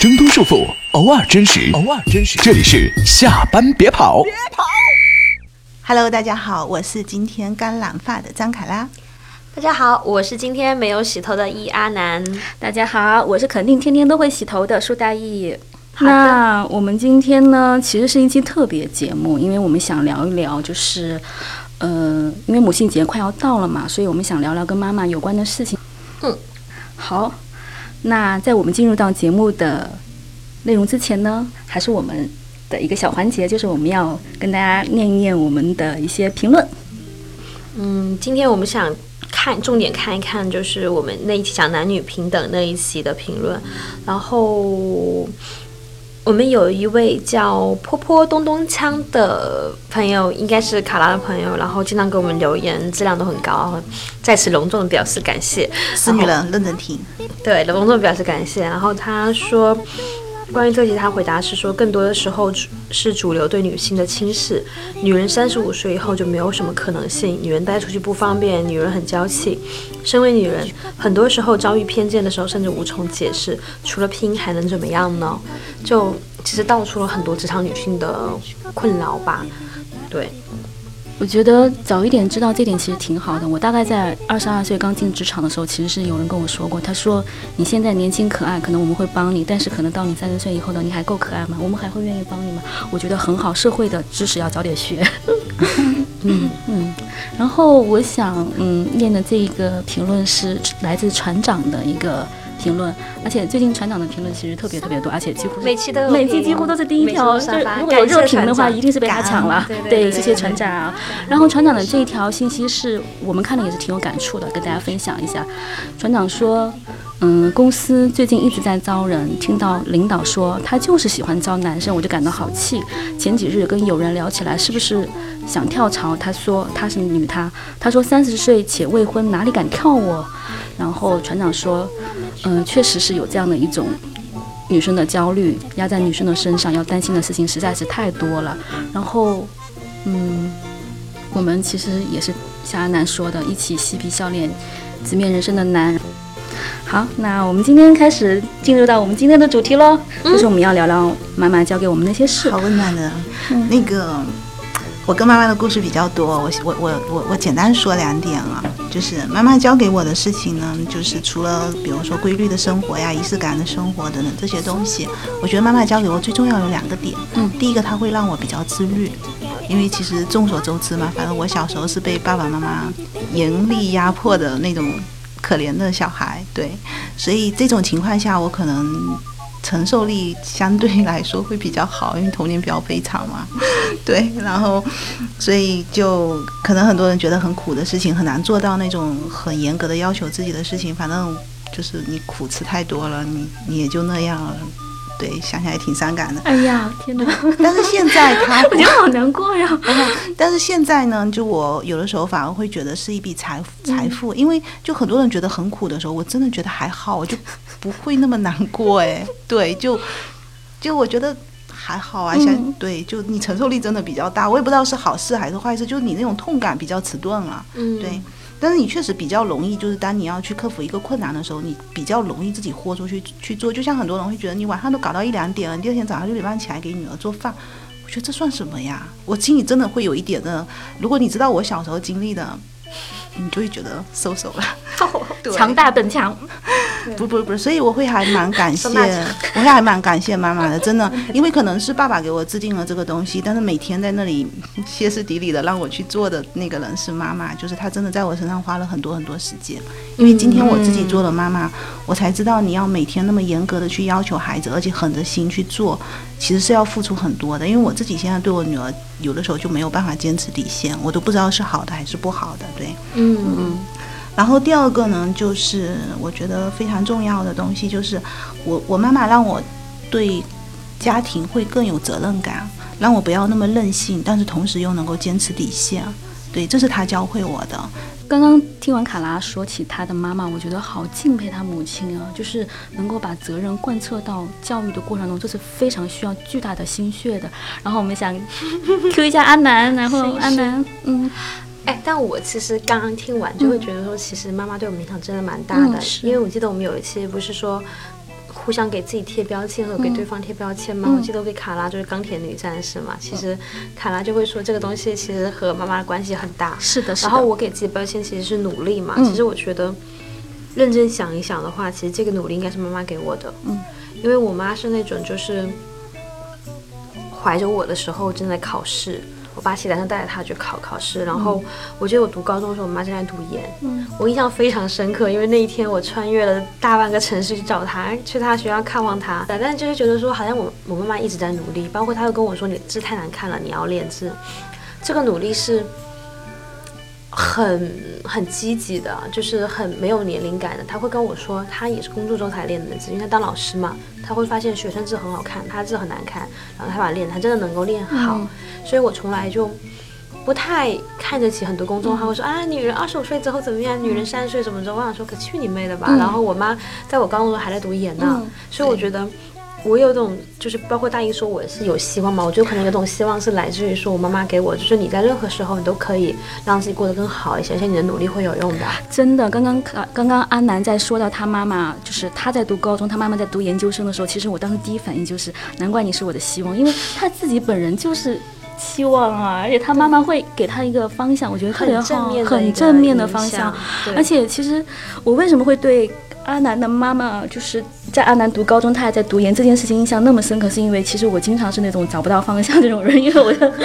挣脱束缚，偶尔真实，偶尔真实。这里是下班别跑，别跑。Hello，大家好，我是今天刚染发的张凯拉。大家好，我是今天没有洗头的易阿南。大家好，我是肯定天天都会洗头的舒大义。那我们今天呢，其实是一期特别节目，因为我们想聊一聊，就是，呃，因为母亲节快要到了嘛，所以我们想聊聊跟妈妈有关的事情。嗯，好，那在我们进入到节目的内容之前呢，还是我们的一个小环节，就是我们要跟大家念一念我们的一些评论。嗯，今天我们想看重点看一看，就是我们那一期讲男女平等那一期的评论，然后。我们有一位叫坡坡咚咚锵的朋友，应该是卡拉的朋友，然后经常给我们留言，质量都很高，在此隆重的表示感谢。死女人，认真听。对，隆重表示感谢。然后他说，关于这题，他回答是说，更多的时候是主流对女性的轻视。女人三十五岁以后就没有什么可能性，女人带出去不方便，女人很娇气。身为女人，很多时候遭遇偏见的时候，甚至无从解释，除了拼还能怎么样呢？就其实道出了很多职场女性的困扰吧。对，我觉得早一点知道这点其实挺好的。我大概在二十二岁刚进职场的时候，其实是有人跟我说过，他说你现在年轻可爱，可能我们会帮你，但是可能到你三十岁以后呢，你还够可爱吗？我们还会愿意帮你吗？我觉得很好，社会的知识要早点学。嗯嗯，然后我想，嗯，念的这一个评论是来自船长的一个评论，而且最近船长的评论其实特别特别多，而且几乎每期都有每期几乎都是第一条，就是如果有热评的话，一定是被他抢了。对对对谢谢船长啊。然后船长的这一条信息是我们看了也是挺有感触的，跟大家分享一下。船长说，嗯，公司最近一直在招人，听到领导说他就是喜欢招男生，我就感到好气。前几日跟友人聊起来，是不是想跳槽？他说他是女他，他说三十岁且未婚，哪里敢跳我？然后船长说，嗯，确实是有这样的一种女生的焦虑压在女生的身上，要担心的事情实在是太多了。然后，嗯，我们其实也是像阿南说的，一起嬉皮笑脸，直面人生的难。好，那我们今天开始进入到我们今天的主题喽，就是我们要聊聊妈妈教给我们那些事。好温暖的，那个，我跟妈妈的故事比较多，我我我我我简单说两点啊，就是妈妈教给我的事情呢，就是除了比如说规律的生活呀、仪式感的生活等等这些东西，我觉得妈妈教给我最重要有两个点，嗯。第一个她会让我比较自律。因为其实众所周知嘛，反正我小时候是被爸爸妈妈严厉压迫的那种可怜的小孩，对，所以这种情况下，我可能承受力相对来说会比较好，因为童年比较悲惨嘛，对，然后所以就可能很多人觉得很苦的事情，很难做到那种很严格的要求自己的事情，反正就是你苦吃太多了，你你也就那样了，对，想想也挺伤感的。哎呀，天哪，但是现在他 我觉得好难过呀。但是现在呢，就我有的时候反而会觉得是一笔财财富，因为就很多人觉得很苦的时候，我真的觉得还好，我就不会那么难过哎。对，就就我觉得还好啊，像、嗯对，就你承受力真的比较大，我也不知道是好事还是坏事，就是你那种痛感比较迟钝了。嗯，对，但是你确实比较容易，就是当你要去克服一个困难的时候，你比较容易自己豁出去去做。就像很多人会觉得你晚上都搞到一两点了，你第二天早上六点半起来给女儿做饭，我觉得这算什么呀？我心里真的会有一点的，如果你知道我小时候经历的，你就会觉得收手了。对强大本强，不不不，所以我会还蛮感谢，我会还蛮感谢妈妈的，真的，因为可能是爸爸给我制定了这个东西，但是每天在那里歇斯底里的让我去做的那个人是妈妈，就是她真的在我身上花了很多很多时间。因为今天我自己做了妈妈，我才知道你要每天那么严格的去要求孩子，而且狠着心去做，其实是要付出很多的。因为我自己现在对我女儿有的时候就没有办法坚持底线，我都不知道是好的还是不好的，对。嗯嗯然后第二个呢，就是我觉得非常重要的东西，就是我我妈妈让我对家庭会更有责任感，让我不要那么任性，但是同时又能够坚持底线。对，这是她教会我的。刚刚听完卡拉说起她的妈妈，我觉得好敬佩她母亲啊，就是能够把责任贯彻到教育的过程中，这是非常需要巨大的心血的。然后我们想 Q 一下阿南，然后阿南，嗯，哎，但我其实刚刚听完就会觉得说，其实妈妈对我们影响真的蛮大的，嗯因为我记得我们有一期不是说。互相给自己贴标签和给对方贴标签吗？我记得我给卡拉就是钢铁女战士嘛，其实卡拉就会说这个东西其实和妈妈的关系很大。是的，是的。然后我给自己标签其实是努力嘛，其实我觉得认真想一想的话，其实这个努力应该是妈妈给我的。嗯，因为我妈是那种就是怀着我的时候正在考试。我把写单车带着他去考考试，然后我记得我读高中的时候，我妈正在读研，嗯我印象非常深刻，因为那一天我穿越了大半个城市去找他，去他学校看望他。但就是觉得说，好像我我妈妈一直在努力，包括她又跟我说，你字太难看了，你要练字。这个努力是很很积极的，就是很没有年龄感的。他会跟我说，他也是工作中才练的字，因为他当老师嘛，他会发现学生字很好看，他字很难看，然后他把它练，他真的能够练好。所以我从来就不太看得起很多公众号，我说啊，女人二十五岁之后怎么样？女人三十岁怎么着？我想说，可去你妹的吧！然后我妈在我高中时候还在读研呢，所以我觉得我有种就是包括大一说我是有希望嘛，我就可能有种希望是来自于说我妈妈给我，就是你在任何时候你都可以让自己过得更好一些，而且你的努力会有用的。真的，刚刚刚刚安南在说到他妈妈，就是他在读高中，他妈妈在读研究生的时候，其实我当时第一反应就是难怪你是我的希望，因为他自己本人就是。期望啊，而且他妈妈会给他一个方向，我觉得特别好，很正面的方向。而且其实我为什么会对阿南的妈妈，就是在阿南读高中，他还在读研这件事情印象那么深刻，是因为其实我经常是那种找不到方向这种人，因为我的。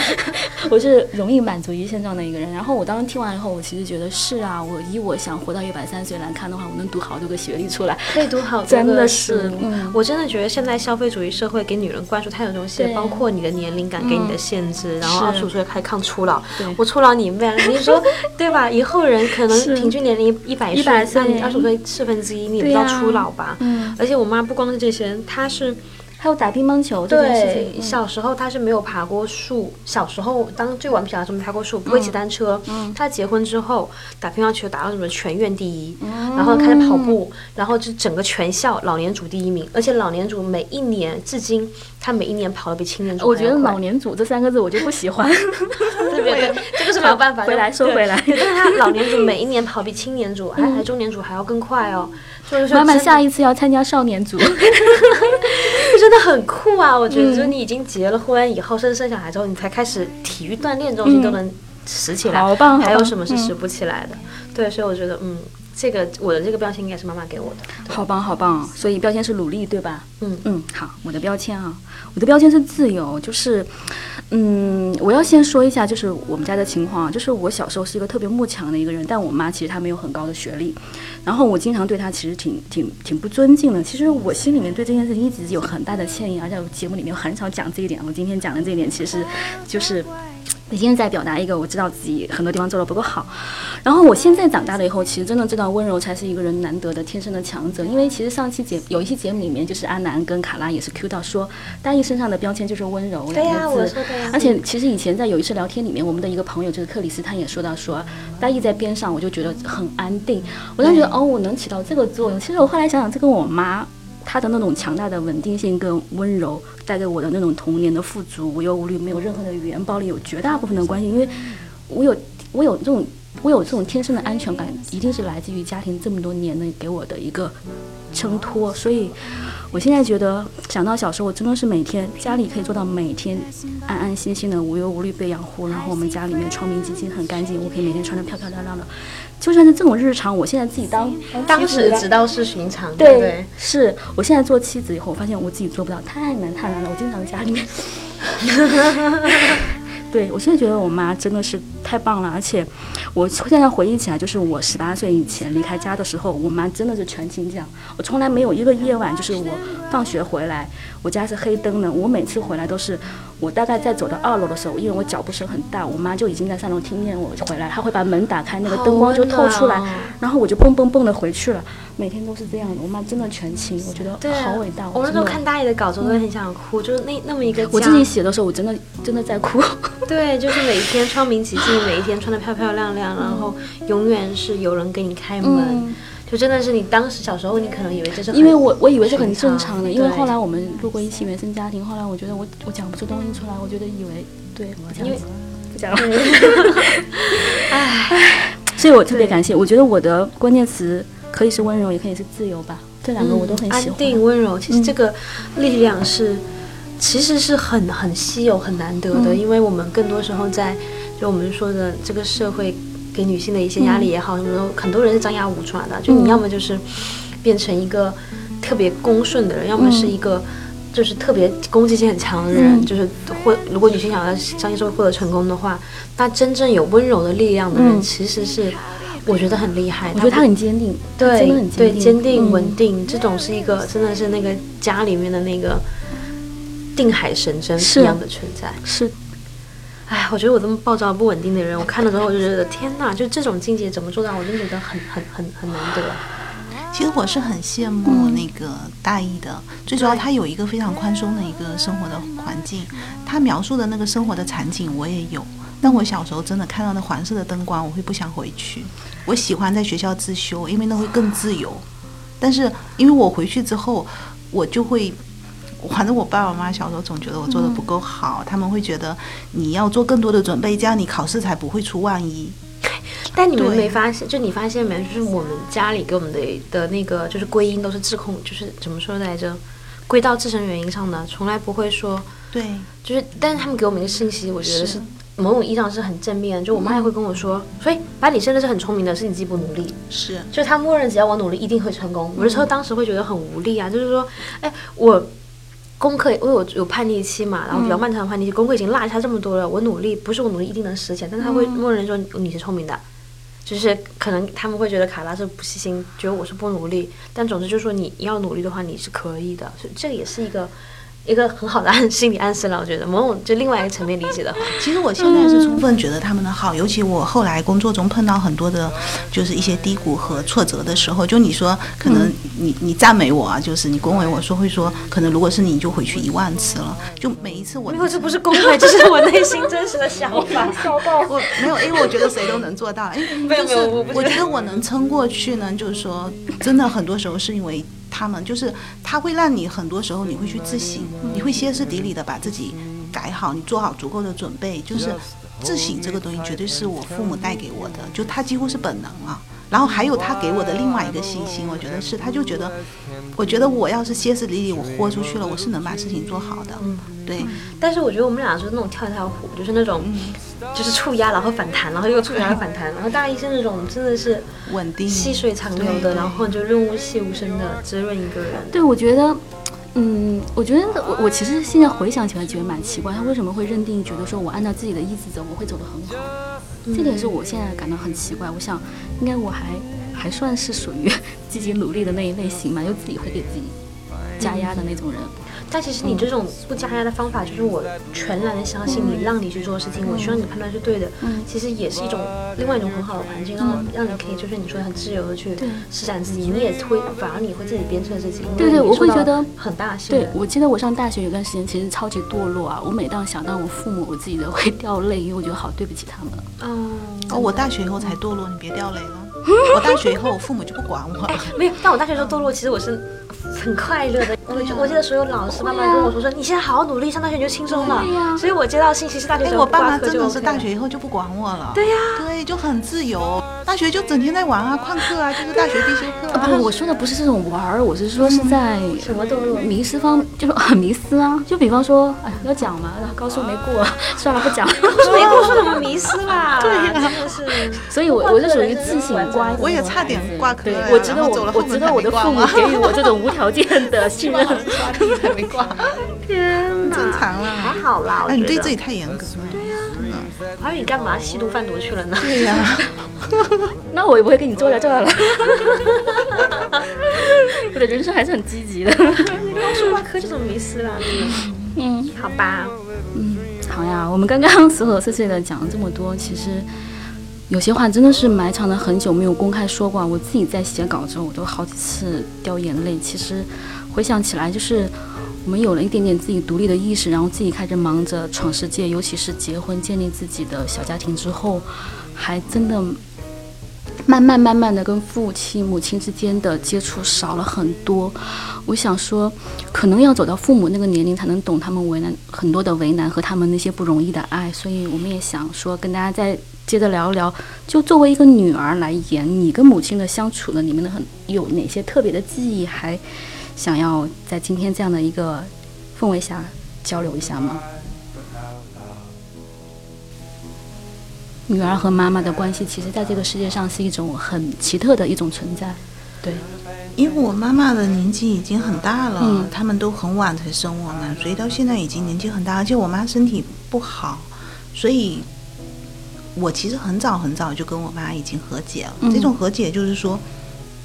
我是容易满足于现状的一个人，然后我当时听完以后，我其实觉得是啊，我以我想活到一百三十岁来看的话，我能读好多个学历出来，可以读好多，真的是，我真的觉得现在消费主义社会给女人灌输太多东西，包括你的年龄感给你的限制，然后二十五岁开抗初老，我初老你妹，你说对吧？以后人可能平均年龄一百岁，那你二十五岁四分之一，你也比较初老吧？嗯，而且我妈不光是这些，她是。还有打乒乓球这件事情，小时候他是没有爬过树。小时候当最顽皮的时候没爬过树，不会骑单车。他结婚之后打乒乓球打到什么全院第一，然后开始跑步，然后就整个全校老年组第一名。而且老年组每一年至今，他每一年跑的比青年组我觉得老年组这三个字我就不喜欢。对对，这个是没有办法。回来说回来，但是他老年组每一年跑比青年组还还中年组还要更快哦。妈妈下一次要参加少年组。真的很酷啊！我觉得，就是你已经结了婚以后，甚至生小孩之后，你才开始体育锻炼这种东西都能拾起来，好棒！还有什么是拾不起来的？对，所以我觉得，嗯，这个我的这个标签应该是妈妈给我的。好棒，好棒！所以标签是努力，对吧？嗯嗯，好，我的标签啊，我的标签是自由，就是，嗯，我要先说一下，就是我们家的情况，就是我小时候是一个特别慕强的一个人，但我妈其实她没有很高的学历。然后我经常对她其实挺挺挺不尊敬的。其实我心里面对这件事情一直有很大的歉意，而且节目里面很少讲这一点。我今天讲的这一点，其实就是。今天在表达一个，我知道自己很多地方做的不够好。然后我现在长大了以后，其实真的知道温柔才是一个人难得的天生的强者。因为其实上期节有一期节目里面，就是阿南跟卡拉也是 Q 到说，大义身上的标签就是温柔两个字。而且其实以前在有一次聊天里面，我们的一个朋友就是克里斯，他也说到说，大义在边上，我就觉得很安定。我就觉得哦，我能起到这个作用。其实我后来想想，这跟我妈。他的那种强大的稳定性跟温柔带给我的那种童年的富足、无忧无虑、没有任何的语言暴力有绝大部分的关系，因为我有我有这种我有这种天生的安全感，一定是来自于家庭这么多年的给我的一个衬托，所以。我现在觉得，想到小时候，我真的是每天家里可以做到每天安安心心的、无忧无虑被养护，然后我们家里面窗明几净、很干净，我可以每天穿的漂漂亮亮的。就算是这种日常，我现在自己当当时只道是寻常，对对？是我现在做妻子以后，我发现我自己做不到，太难太难了。我经常家里面。对，我现在觉得我妈真的是太棒了，而且我现在回忆起来，就是我十八岁以前离开家的时候，我妈真的是全勤奖。我从来没有一个夜晚，就是我放学回来，我家是黑灯的，我每次回来都是。我大概在走到二楼的时候，因为我脚步声很大，我妈就已经在三楼听见我回来，她会把门打开，那个灯光就透出来，然后我就蹦蹦蹦的回去了。每天都是这样的，我妈真的全勤，我觉得好伟大。我那时候看大爷的稿子，我都很想哭，就是那那么一个。我自己写的时候，我真的真的在哭。对，就是每一天窗明几净，每一天穿的漂漂亮亮，然后永远是有人给你开门。就真的是你当时小时候，你可能以为这是因为我我以为是很正常的，因为后来我们路过一期原生家庭，后来我觉得我我讲不出东西出来，我觉得以为对，因为不讲了，哎，所以我特别感谢，我觉得我的关键词可以是温柔，也可以是自由吧。这两个我都很喜安欢。定温柔，其实这个力量是，其实是很很稀有、很难得的，嗯。因为我们更多时候在就我们说的这个社会给女性的一些压力也好，什么的，很多人是张牙舞爪的，就你要么就是变成一个特别恭顺的人，要么是一个。就是特别攻击性很强的人，嗯。就是或如果女性想要相信社会获得成功的话，那真正有温柔的力量的人，嗯。其实是我觉得很厉害。我觉得他很坚定，对真的很对，坚坚定嗯。稳定，这种是一个真的是那个家里面的那个定海神针一样的存在。是哎，我觉得我这么暴躁不稳定的人，我看了之后我就觉得天哪，就这种境界怎么做到？我真觉得很很很很难得。其实我是很羡慕那个大一的，最主要他有一个非常宽松的一个生活的环境，他描述的那个生活的场景我也有。但我小时候真的看到那黄色的灯光，我会不想回去。我喜欢在学校自修，因为那会更自由。但是因为我回去之后，我就会，反正我爸爸妈妈小时候总觉得我做的不够好，他们会觉得你要做更多的准备，这样你考试才不会出万一。但你们没发现？就你发现没？就是我们家里给我们的的那个就是归因都是自控，就是怎么说来着？归到自身原因上的，从来不会说对，就是，但是他们给我们一个信息，我觉得是是某种意义上是很正面。就我妈也会跟我说，所以把你真的是很聪明的，是你自己不努力。是就是他默认只要我努力一定会成功。有的时候当时会觉得很无力啊，就是说，哎，我功课因为我有叛逆期嘛，然后比较漫长的叛逆期，功课已经落下这么多了，我努力不是我努力一定能实现，但是他会默认说你是聪明的。就是可能他们会觉得卡拉是不细心，觉得我是不努力，但总之就是说你要努力的话，你是可以的，所以这个也是一个一个很好的暗心理暗示了。我觉得某种就另外一个层面理解的话，其实我现在是充分觉得他们的好，尤其我后来工作中碰到很多的，就是一些低谷和挫折的时候，就你说可能你你赞美我啊，就是你恭维我说会说，可能如果是你你就回去一万次了，就每一次我因为这不是恭维，这是我内心真实的想法。我没有，因为我觉得谁都能做到，因为没有就是没有我我觉得我能撑过去呢，就是说真的很多时候是因为他们，就是他会让你很多时候你会去自省，你会歇斯底里的把自己改好，你做好足够的准备，就是自省这个东西绝对是我父母带给我的，就他几乎是本能了。然后还有他给我的另外一个信心，我觉得是，他就觉得，我觉得我要是歇斯底里，我豁出去了，我是能把事情做好的。对，但是我觉得我们俩就是那种跳跳虎，就是那种，就是触压然后反弹，然后又触压又反弹，然后大一是那种真的是稳定。细水长流的，然后就润物细无声的滋润一个人。对，我觉得，嗯，我觉得我我其实现在回想起来觉得蛮奇怪，他为什么会认定觉得说我按照自己的意志走，我会走得很好？这点是我现在感到很奇怪。我想，应该我还还算是属于 积极努力的那一类型嘛，就自己会给自己加压的那种人。但其实你这种不加压的方法，就是我全然的相信你，让你去做事情，我希望你判断是对的。嗯其实也是一种另外一种很好的环境，让让你可以就是你说的很自由的去对施展自己，你也会反而你会自己鞭策自己。对对我会觉得很大的信对，。我记得我上大学有段时间其实超级堕落啊！我每当想到我父母，我自己都会掉泪，因为我觉得好对不起他们。哦，哦，我大学以后才堕落，你别掉泪了。我大学以后，我父母就不管我了。没有，但我大学时候堕落，其实我是很快乐的。我就我记得所有老师慢慢跟我说说，你现在好好努力，上大学你就轻松了。呀所以我接到信息是大学哎，时候我爸妈真的是大学以后就不管我了。对呀对，就很自由。大学就整天在玩啊，旷课啊，就是大学必修课啊。不，我说的不是这种玩儿，我是说是在什么堕落迷失方，就是很 迷失啊。就比方说，哎，要讲嘛，高数没过，算了，不讲。没过说什么迷失啦？对呀、真的是。所以我我是属于自省我也差点挂科对呀，我值得我我值得我的父母给予我这种无条件的信任。刷题还没挂，天哪正常还。好啦，我哎，你对自己太严格了。对呀。还有你干嘛吸毒贩毒去了呢？对呀。那我也不会跟你坐在这儿了。我的人生还是很积极的。高数挂科就这么迷失了，嗯好吧。嗯，好呀，我们刚刚琐琐碎碎的讲了这么多，其实有些话真的是埋藏了很久没有公开说过。我自己在写稿的时候，我都好几次掉眼泪。其实回想起来，就是我们有了一点点自己独立的意识，然后自己开始忙着闯世界，尤其是结婚建立自己的小家庭之后，还真的慢慢慢慢的跟父亲母亲之间的接触少了很多。我想说，可能要走到父母那个年龄，才能懂他们为难很多的为难和他们那些不容易的爱。所以我们也想说，跟大家在接着聊一聊，就作为一个女儿来言，你跟母亲的相处呢，你们的很有哪些特别的记忆，还想要在今天这样的一个氛围下交流一下吗？女儿和妈妈的关系，其实在这个世界上是一种很奇特的一种存在。对，因为我妈妈的年纪已经很大了，嗯他们都很晚才生我们，所以到现在已经年纪很大，而且我妈身体不好，所以我其实很早很早就跟我妈已经和解了。嗯这种和解就是说，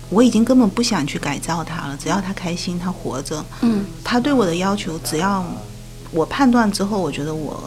我已经根本不想去改造她了，只要她开心，她活着，嗯她对我的要求，只要我判断之后，我觉得我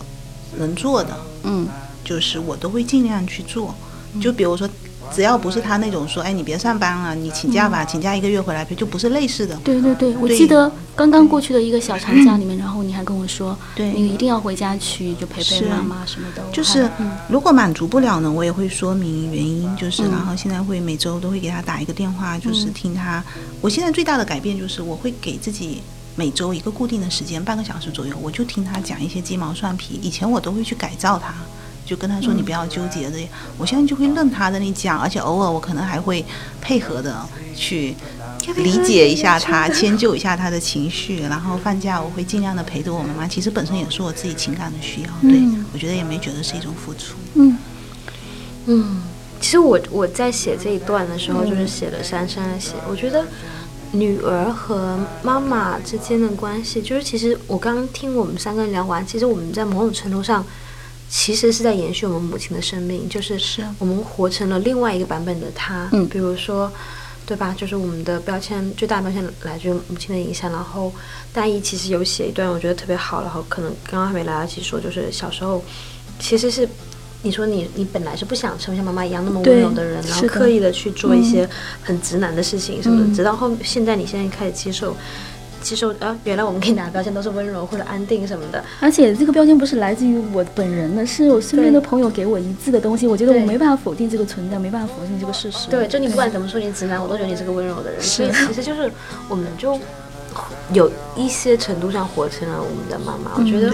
能做的，嗯就是我都会尽量去做。就比如说，只要不是他那种说，哎，你别上班了，你请假吧，请假一个月回来陪，就不是类似的。对对对，我记得刚刚过去的一个小长假里面，然后你还跟我说，对你一定要回家去，就陪陪妈妈什么的。就是嗯如果满足不了呢，我也会说明原因，就是嗯然后现在会每周都会给他打一个电话，就是听他。我现在最大的改变就是我会给自己。每周一个固定的时间，半个小时左右，我就听他讲一些鸡毛蒜皮。以前我都会去改造他，就跟他说你不要纠结这，我现在就会认他在那里讲，而且偶尔我可能还会配合的去理解一下他，迁就一下他的情绪。然后放假我会尽量的陪着我妈妈，其实本身也是我自己情感的需要，对嗯我觉得也没觉得是一种付出。嗯嗯，其实我我在写这一段的时候，就是写了珊珊的写。我觉得女儿和妈妈之间的关系，就是其实我刚刚听我们三个人聊完，其实我们在某种程度上，其实是在延续我们母亲的生命，就是是我们活成了另外一个版本的她。嗯比如说。对吧？就是我们的标签最大的标签来自于母亲的影响。然后大一其实有写一段，我觉得特别好。然后可能刚刚还没来得及说，就是小时候其实是你说你你本来是不想成为像妈妈一样那么温柔的人，然后刻意的去做一些很直男的事情什么的，嗯直到后现在你现在开始接受。接受啊，原来我们给你打的标签都是温柔或者安定什么的，而且这个标签不是来自于我本人的，是我身边的朋友给我一致的东西。我觉得我没办法否定这个存在，没办法否定这个事实。对，就你不管怎么说你直男，我都觉得你是个温柔的人。所以其实就是我们就有一些程度上活成了我们的妈妈，我觉得，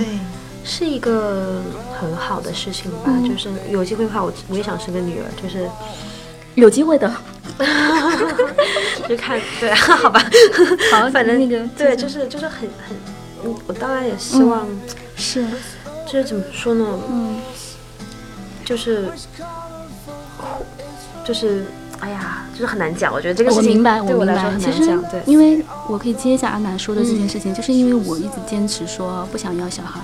是一个很好的事情吧。嗯就是有机会的话，我我也想生个女儿，就是有机会的。就看对，好吧，好，反正那个对，就是就是很很，嗯我当然也希望，是，就是怎么说呢，嗯就是就是。哎呀，就是很难讲，我觉得这个事情我明白，对我来说明白。其实很难讲。对，，因为我可以接一下阿南说的这件事情，就是因为我一直坚持说不想要小孩，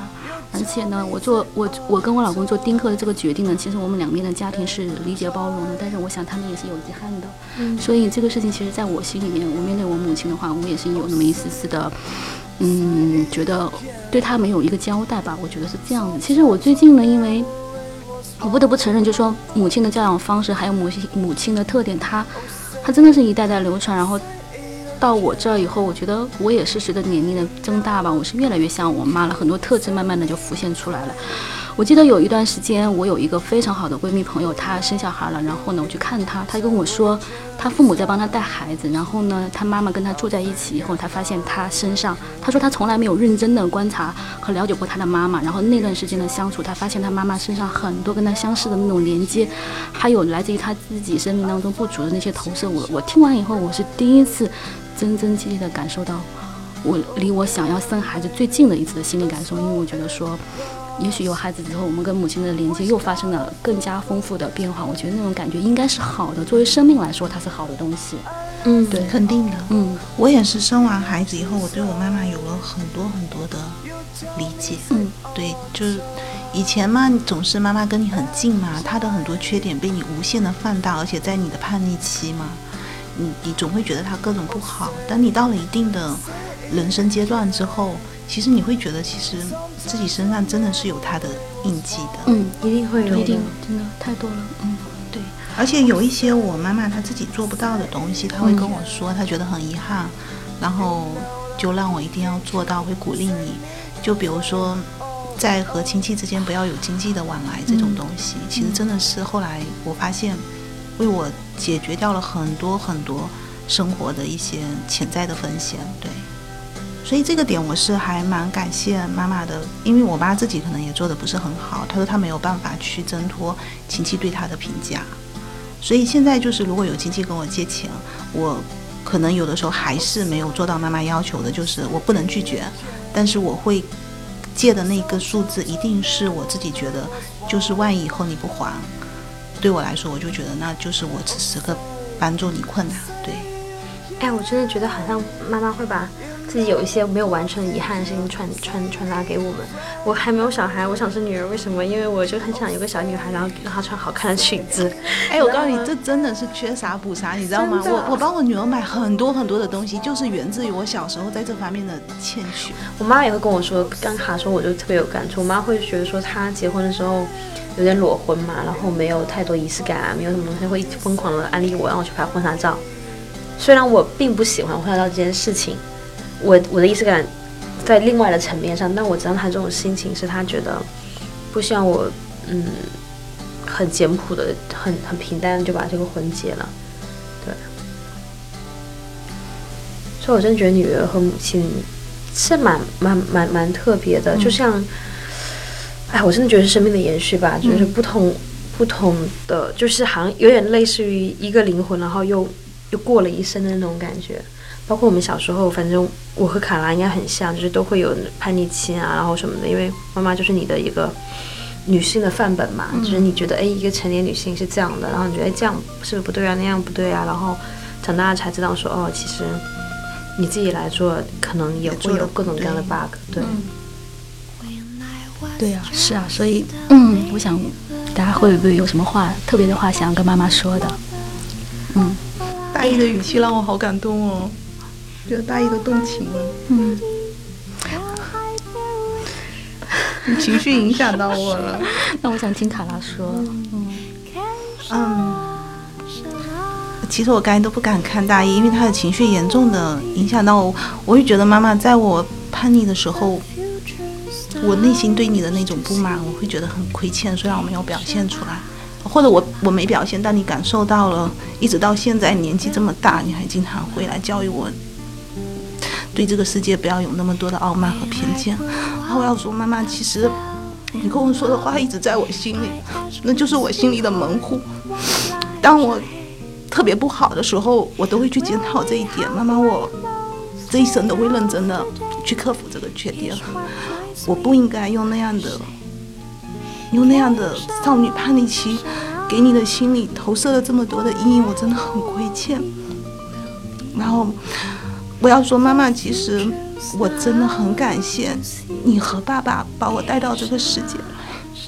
而且呢，我做我我跟我老公做丁克的这个决定呢，其实我们两边的家庭是理解包容的，但是我想他们也是有遗憾的。嗯所以这个事情其实在我心里面，我面对我母亲的话，我也是有那么一丝丝的，嗯，觉得对她没有一个交代吧，我觉得是这样子。其实我最近呢，因为我不得不承认，就说母亲的教养方式，还有母亲母亲的特点，她她真的是一代代流传。然后到我这儿以后，我觉得我也是随着年龄的增大吧，我是越来越像我妈了，很多特质慢慢的就浮现出来了。我记得有一段时间，我有一个非常好的闺蜜朋友，她生小孩了，然后呢，我去看她，她跟我说，她父母在帮她带孩子，然后呢，她妈妈跟她住在一起以后，她发现她身上，她说她从来没有认真的观察和了解过她的妈妈，然后那段时间的相处，她发现她妈妈身上很多跟她相似的那种连接，还有来自于她自己生命当中不足的那些投射。我我听完以后，我是第一次真真切切的感受到，我离我想要生孩子最近的一次的心理感受，因为我觉得说。也许有孩子之后，我们跟母亲的连接又发生了更加丰富的变化。我觉得那种感觉应该是好的，作为生命来说，它是好的东西。嗯，对肯定的。嗯我也是生完孩子以后，我对我妈妈有了很多很多的理解。嗯，对，就是以前嘛，总是妈妈跟你很近嘛，她的很多缺点被你无限的放大，而且在你的叛逆期嘛，你你总会觉得他各种不好。等你到了一定的人生阶段之后，其实你会觉得，其实自己身上真的是有他的印记的。嗯，一定会有的一定真的太多了。嗯对，而且有一些我妈妈她自己做不到的东西，她会跟我说，她觉得很遗憾，然后就让我一定要做到，会鼓励你。就比如说，在和亲戚之间不要有经济的往来这种东西，其实真的是后来我发现，为我解决掉了很多很多生活的一些潜在的风险。对，所以这个点我是还蛮感谢妈妈的，因为我妈自己可能也做的不是很好，她说她没有办法去挣脱亲戚对她的评价，所以现在就是如果有亲戚跟我借钱，我可能有的时候还是没有做到妈妈要求的，就是我不能拒绝，但是我会。借的那个数字一定是我自己觉得，就是万一以后你不还，对我来说，我就觉得那就是我此时刻帮助你困难。对，哎，我真的觉得好像妈妈会把。自己有一些没有完成遗憾的事情传传传达给我们。我还没有小孩，我想生女儿。为什么？因为我就很想有个小女孩，然后让她穿好看的裙子。哎，我告诉你，这真的是缺啥补啥，你知道吗？我我帮我女儿买很多很多的东西，就是源自于我小时候在这方面的欠缺。我妈也会跟我说，刚卡说我就特别有感触。我妈会觉得说，她结婚的时候有点裸婚嘛，然后没有太多仪式感啊，没有什么东西，会疯狂的安利我，让我去拍婚纱照。虽然我并不喜欢婚纱照这件事情。我我的仪式感在另外的层面上，但我知道他这种心情是他觉得不希望我嗯很简朴的、很很平淡就把这个婚结了，对。所以我真觉得女儿和母亲是蛮蛮蛮蛮特别的，就像哎，我真的觉得是生命的延续吧，就是不同不同的，就是好像有点类似于一个灵魂，然后又又过了一生的那种感觉。包括我们小时候，反正我和卡拉应该很像，就是都会有叛逆期啊，然后什么的。因为妈妈就是你的一个女性的范本嘛，就是你觉得哎，一个成年女性是这样的，然后你觉得这样是不是不对啊，那样不对啊，然后长大了才知道说哦，其实你自己来做，可能也会有各种各样的 bug。对，对啊，是啊，所以嗯，我想大家会不会有什么话特别的话想要跟妈妈说的？嗯，大姨的语气让我好感动哦。觉得大一都动情了，嗯，你情绪影响到我了。那我想听卡拉说，嗯嗯，其实我刚才都不敢看大一，因为他的情绪严重的影响到我。我会觉得妈妈在我叛逆的时候，我内心对你的那种不满，我会觉得很亏欠，虽然我没有表现出来，或者我我没表现，但你感受到了。一直到现在年纪这么大，你还经常回来教育我。对这个世界不要有那么多的傲慢和偏见。然后我要说，妈妈，其实你跟我说的话一直在我心里，那就是我心里的门户。当我特别不好的时候，我都会去检讨这一点。妈妈，我这一生都会认真的去克服这个缺点。我不应该用那样的，用那样的少女叛逆期，给你的心里投射了这么多的阴影，我真的很亏欠。然后。我要说，妈妈，其实我真的很感谢你和爸爸把我带到这个世界，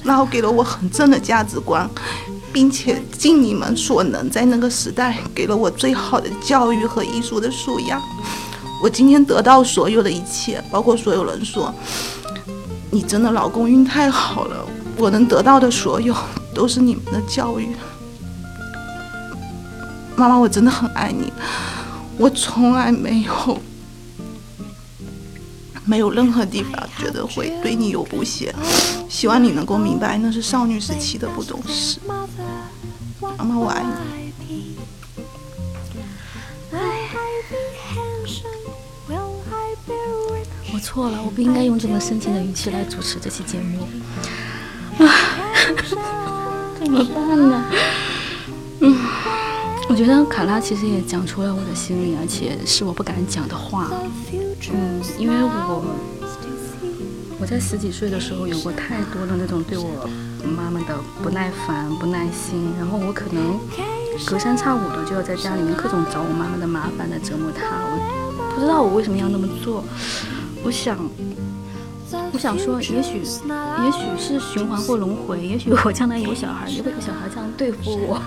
然后给了我很正的价值观，并且尽你们所能，在那个时代给了我最好的教育和艺术的素养。我今天得到所有的一切，包括所有人说你真的老公运太好了，我能得到的所有都是你们的教育。妈妈，我真的很爱你。我从来没有没有任何地方觉得会对你有不屑，希望你能够明白，那是少女时期的不懂事。妈妈，我爱你。我错了，我不应该用这么深情的语气来主持这期节目。啊，怎么办呢？我觉得卡拉其实也讲出了我的心里，而且是我不敢讲的话。嗯，因为我我在十几岁的时候有过太多的那种对我妈妈的不耐烦、不耐心，然后我可能隔三差五的就要在家里面各种找我妈妈的麻烦来折磨她。我不知道我为什么要那么做。我想。我想说，也许，也许是循环或轮回，也许我将来有小孩，也会有小孩这样对付我。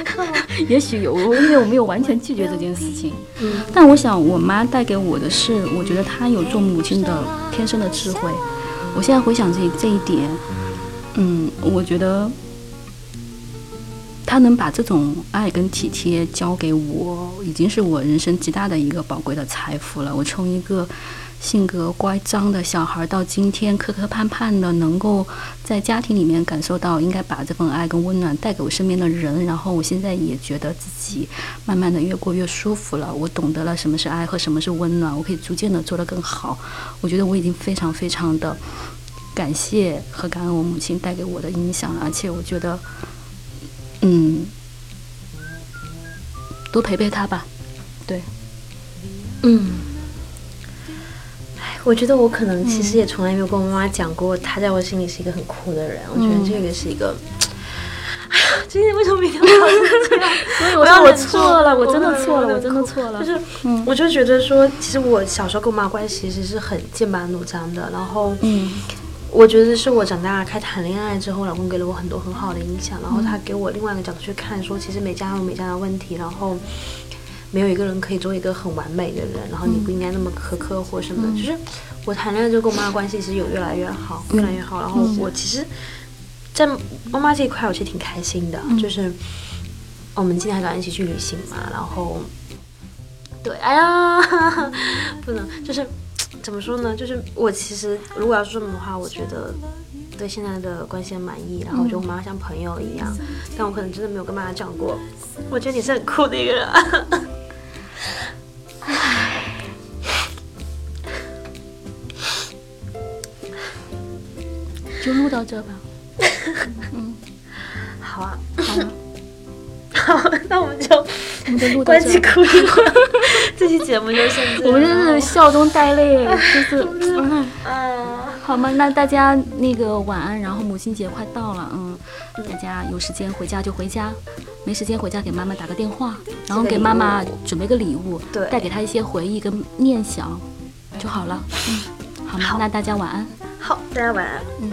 也许有，因为我没有完全拒绝这件事情。嗯。但我想，我妈带给我的是，我觉得她有做母亲的天生的智慧。我现在回想这这一点，嗯，我觉得她能把这种爱跟体贴交给我，已经是我人生极大的一个宝贵的财富了。我从一个。性格乖张的小孩，到今天磕磕绊绊的，能够在家庭里面感受到应该把这份爱跟温暖带给我身边的人。然后我现在也觉得自己慢慢的越过越舒服了，我懂得了什么是爱和什么是温暖，我可以逐渐的做得更好。我觉得我已经非常非常的感谢和感恩我母亲带给我的影响，而且我觉得，嗯，多陪陪她吧，对。嗯，我觉得我可能其实也从来没有跟我妈妈讲过，她在我心里是一个很酷的人。我觉得这个是一个，今天为什么每天都要这样？所以我说我错了，我真的错了，我真的错了。就是，我就觉得说，其实我小时候跟我妈关系其实是很剑拔弩张的。然后，嗯，我觉得是我长大开谈恋爱之后，老公给了我很多很好的影响。然后他给我另外一个角度去看，说其实每家有每家的问题。然后。没有一个人可以做一个很完美的人，然后你不应该那么苛刻或什么的。就是我谈恋爱之后跟我妈的关系其实有越来越好，越来越好。然后我其实，在妈妈这一块，我其实挺开心的。就是我们今天还敢一起去旅行嘛？然后，对，哎呀，不能，就是怎么说呢？就是我其实如果要说这么的话，我觉得对现在的关系很满意。然后我觉得我妈像朋友一样，但我可能真的没有跟妈妈讲过。我觉得你是很酷的一个人。就录到这吧。嗯，好啊，好啊，好，那我们就我们就录到关机这。哭一会儿。这期节目就先。我们真是笑中带泪，就是嗯，嗯，好吗？那大家那个晚安，然后母亲节快到了，嗯，大家有时间回家就回家，没时间回家给妈妈打个电话，然后给妈妈准备个礼物，对带给她一些回忆跟念想就好了，嗯，好吗？好那大家晚安。好，大家晚安。嗯。